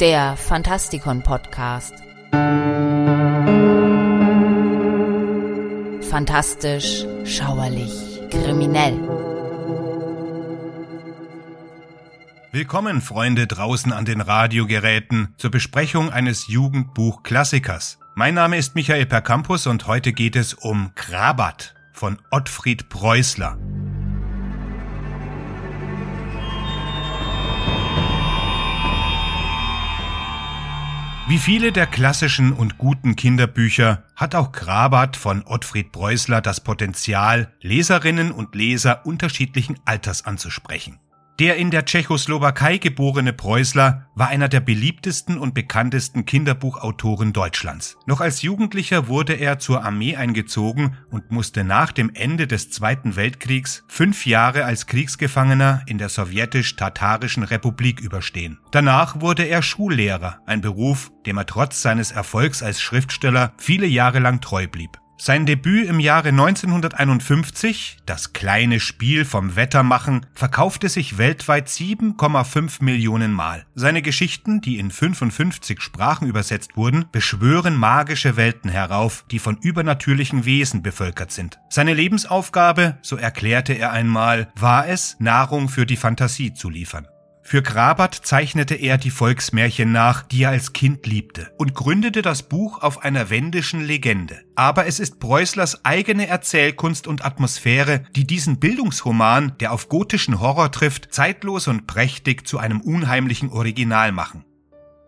der Fantastikon Podcast. Fantastisch, schauerlich, kriminell. Willkommen, Freunde draußen an den Radiogeräten, zur Besprechung eines Jugendbuch-Klassikers. Mein Name ist Michael Percampus und heute geht es um Krabat von Ottfried Preußler. Wie viele der klassischen und guten Kinderbücher hat auch Krabat von Ottfried Preußler das Potenzial, Leserinnen und Leser unterschiedlichen Alters anzusprechen. Der in der Tschechoslowakei geborene Preußler war einer der beliebtesten und bekanntesten Kinderbuchautoren Deutschlands. Noch als Jugendlicher wurde er zur Armee eingezogen und musste nach dem Ende des Zweiten Weltkriegs fünf Jahre als Kriegsgefangener in der sowjetisch-tatarischen Republik überstehen. Danach wurde er Schullehrer, ein Beruf, dem er trotz seines Erfolgs als Schriftsteller viele Jahre lang treu blieb. Sein Debüt im Jahre 1951, Das kleine Spiel vom Wettermachen, verkaufte sich weltweit 7,5 Millionen Mal. Seine Geschichten, die in 55 Sprachen übersetzt wurden, beschwören magische Welten herauf, die von übernatürlichen Wesen bevölkert sind. Seine Lebensaufgabe, so erklärte er einmal, war es, Nahrung für die Fantasie zu liefern. Für Grabat zeichnete er die Volksmärchen nach, die er als Kind liebte, und gründete das Buch auf einer wendischen Legende. Aber es ist Preußlers eigene Erzählkunst und Atmosphäre, die diesen Bildungsroman, der auf gotischen Horror trifft, zeitlos und prächtig zu einem unheimlichen Original machen.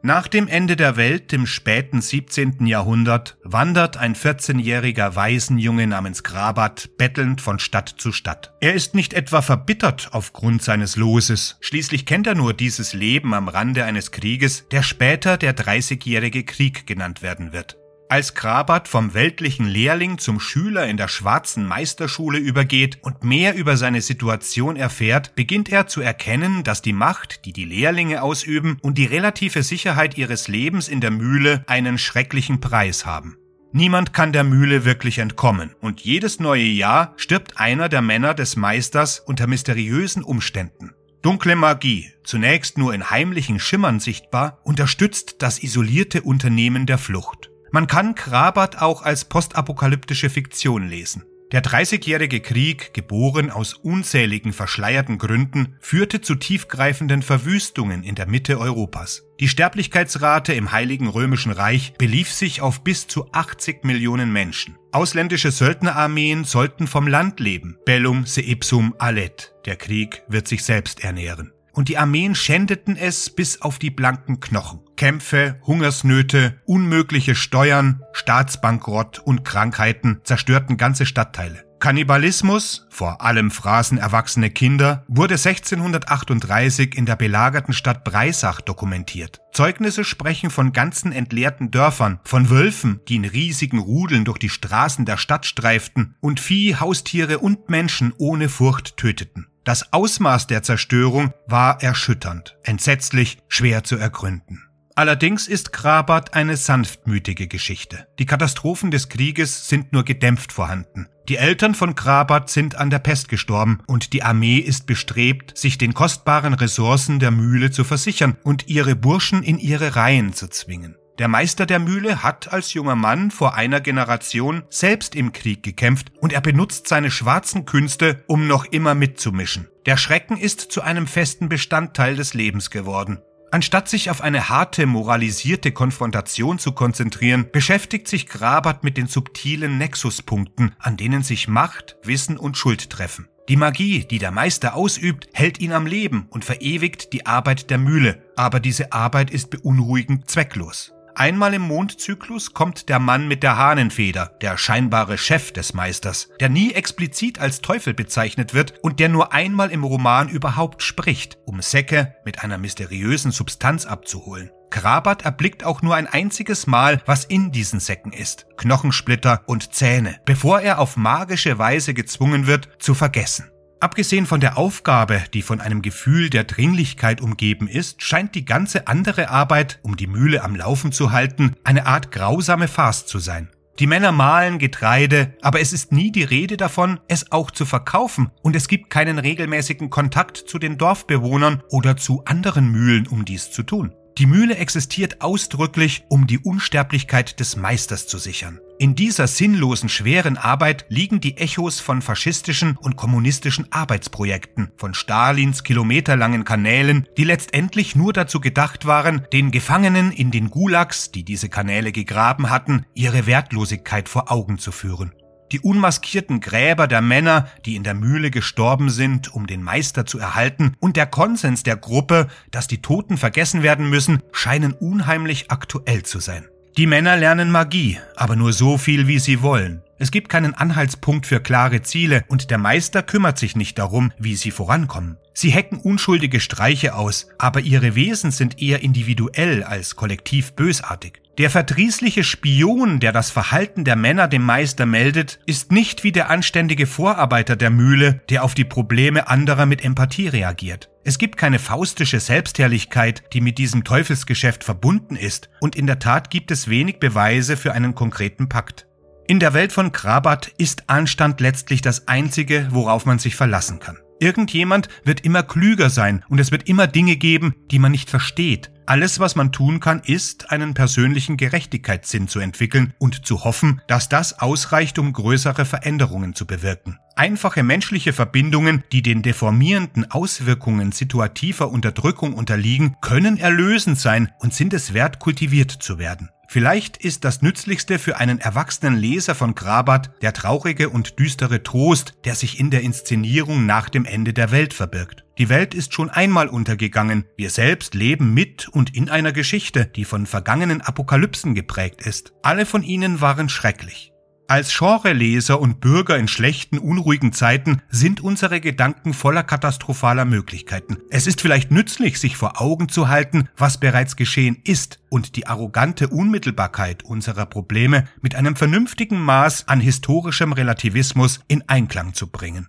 Nach dem Ende der Welt im späten 17. Jahrhundert wandert ein 14-jähriger Waisenjunge namens Grabat bettelnd von Stadt zu Stadt. Er ist nicht etwa verbittert aufgrund seines Loses, schließlich kennt er nur dieses Leben am Rande eines Krieges, der später der Dreißigjährige Krieg genannt werden wird. Als Krabat vom weltlichen Lehrling zum Schüler in der schwarzen Meisterschule übergeht und mehr über seine Situation erfährt, beginnt er zu erkennen, dass die Macht, die die Lehrlinge ausüben und die relative Sicherheit ihres Lebens in der Mühle einen schrecklichen Preis haben. Niemand kann der Mühle wirklich entkommen, und jedes neue Jahr stirbt einer der Männer des Meisters unter mysteriösen Umständen. Dunkle Magie, zunächst nur in heimlichen Schimmern sichtbar, unterstützt das isolierte Unternehmen der Flucht. Man kann Krabat auch als postapokalyptische Fiktion lesen. Der Dreißigjährige Krieg, geboren aus unzähligen verschleierten Gründen, führte zu tiefgreifenden Verwüstungen in der Mitte Europas. Die Sterblichkeitsrate im Heiligen Römischen Reich belief sich auf bis zu 80 Millionen Menschen. Ausländische Söldnerarmeen sollten vom Land leben. Bellum se ipsum allet. Der Krieg wird sich selbst ernähren und die Armeen schändeten es bis auf die blanken Knochen. Kämpfe, Hungersnöte, unmögliche Steuern, Staatsbankrott und Krankheiten zerstörten ganze Stadtteile. Kannibalismus, vor allem fraßen erwachsene Kinder, wurde 1638 in der belagerten Stadt Breisach dokumentiert. Zeugnisse sprechen von ganzen entleerten Dörfern, von Wölfen, die in riesigen Rudeln durch die Straßen der Stadt streiften und Vieh, Haustiere und Menschen ohne Furcht töteten. Das Ausmaß der Zerstörung war erschütternd, entsetzlich, schwer zu ergründen. Allerdings ist Krabat eine sanftmütige Geschichte. Die Katastrophen des Krieges sind nur gedämpft vorhanden. Die Eltern von Krabat sind an der Pest gestorben und die Armee ist bestrebt, sich den kostbaren Ressourcen der Mühle zu versichern und ihre Burschen in ihre Reihen zu zwingen. Der Meister der Mühle hat als junger Mann vor einer Generation selbst im Krieg gekämpft und er benutzt seine schwarzen Künste, um noch immer mitzumischen. Der Schrecken ist zu einem festen Bestandteil des Lebens geworden. Anstatt sich auf eine harte, moralisierte Konfrontation zu konzentrieren, beschäftigt sich Grabat mit den subtilen Nexuspunkten, an denen sich Macht, Wissen und Schuld treffen. Die Magie, die der Meister ausübt, hält ihn am Leben und verewigt die Arbeit der Mühle, aber diese Arbeit ist beunruhigend zwecklos. Einmal im Mondzyklus kommt der Mann mit der Hahnenfeder, der scheinbare Chef des Meisters, der nie explizit als Teufel bezeichnet wird und der nur einmal im Roman überhaupt spricht, um Säcke mit einer mysteriösen Substanz abzuholen. Krabat erblickt auch nur ein einziges Mal, was in diesen Säcken ist. Knochensplitter und Zähne, bevor er auf magische Weise gezwungen wird, zu vergessen. Abgesehen von der Aufgabe, die von einem Gefühl der Dringlichkeit umgeben ist, scheint die ganze andere Arbeit, um die Mühle am Laufen zu halten, eine Art grausame Farce zu sein. Die Männer mahlen Getreide, aber es ist nie die Rede davon, es auch zu verkaufen, und es gibt keinen regelmäßigen Kontakt zu den Dorfbewohnern oder zu anderen Mühlen, um dies zu tun. Die Mühle existiert ausdrücklich, um die Unsterblichkeit des Meisters zu sichern. In dieser sinnlosen, schweren Arbeit liegen die Echos von faschistischen und kommunistischen Arbeitsprojekten, von Stalins kilometerlangen Kanälen, die letztendlich nur dazu gedacht waren, den Gefangenen in den Gulags, die diese Kanäle gegraben hatten, ihre Wertlosigkeit vor Augen zu führen. Die unmaskierten Gräber der Männer, die in der Mühle gestorben sind, um den Meister zu erhalten, und der Konsens der Gruppe, dass die Toten vergessen werden müssen, scheinen unheimlich aktuell zu sein. Die Männer lernen Magie, aber nur so viel, wie sie wollen. Es gibt keinen Anhaltspunkt für klare Ziele und der Meister kümmert sich nicht darum, wie sie vorankommen. Sie hecken unschuldige Streiche aus, aber ihre Wesen sind eher individuell als kollektiv bösartig. Der verdrießliche Spion, der das Verhalten der Männer dem Meister meldet, ist nicht wie der anständige Vorarbeiter der Mühle, der auf die Probleme anderer mit Empathie reagiert. Es gibt keine faustische Selbstherrlichkeit, die mit diesem Teufelsgeschäft verbunden ist, und in der Tat gibt es wenig Beweise für einen konkreten Pakt. In der Welt von Krabat ist Anstand letztlich das Einzige, worauf man sich verlassen kann. Irgendjemand wird immer klüger sein und es wird immer Dinge geben, die man nicht versteht. Alles, was man tun kann, ist, einen persönlichen Gerechtigkeitssinn zu entwickeln und zu hoffen, dass das ausreicht, um größere Veränderungen zu bewirken. Einfache menschliche Verbindungen, die den deformierenden Auswirkungen situativer Unterdrückung unterliegen, können erlösend sein und sind es wert, kultiviert zu werden. Vielleicht ist das Nützlichste für einen erwachsenen Leser von Grabat der traurige und düstere Trost, der sich in der Inszenierung nach dem Ende der Welt verbirgt. Die Welt ist schon einmal untergegangen, wir selbst leben mit und in einer Geschichte, die von vergangenen Apokalypsen geprägt ist. Alle von ihnen waren schrecklich. Als Genreleser und Bürger in schlechten, unruhigen Zeiten sind unsere Gedanken voller katastrophaler Möglichkeiten. Es ist vielleicht nützlich, sich vor Augen zu halten, was bereits geschehen ist und die arrogante Unmittelbarkeit unserer Probleme mit einem vernünftigen Maß an historischem Relativismus in Einklang zu bringen.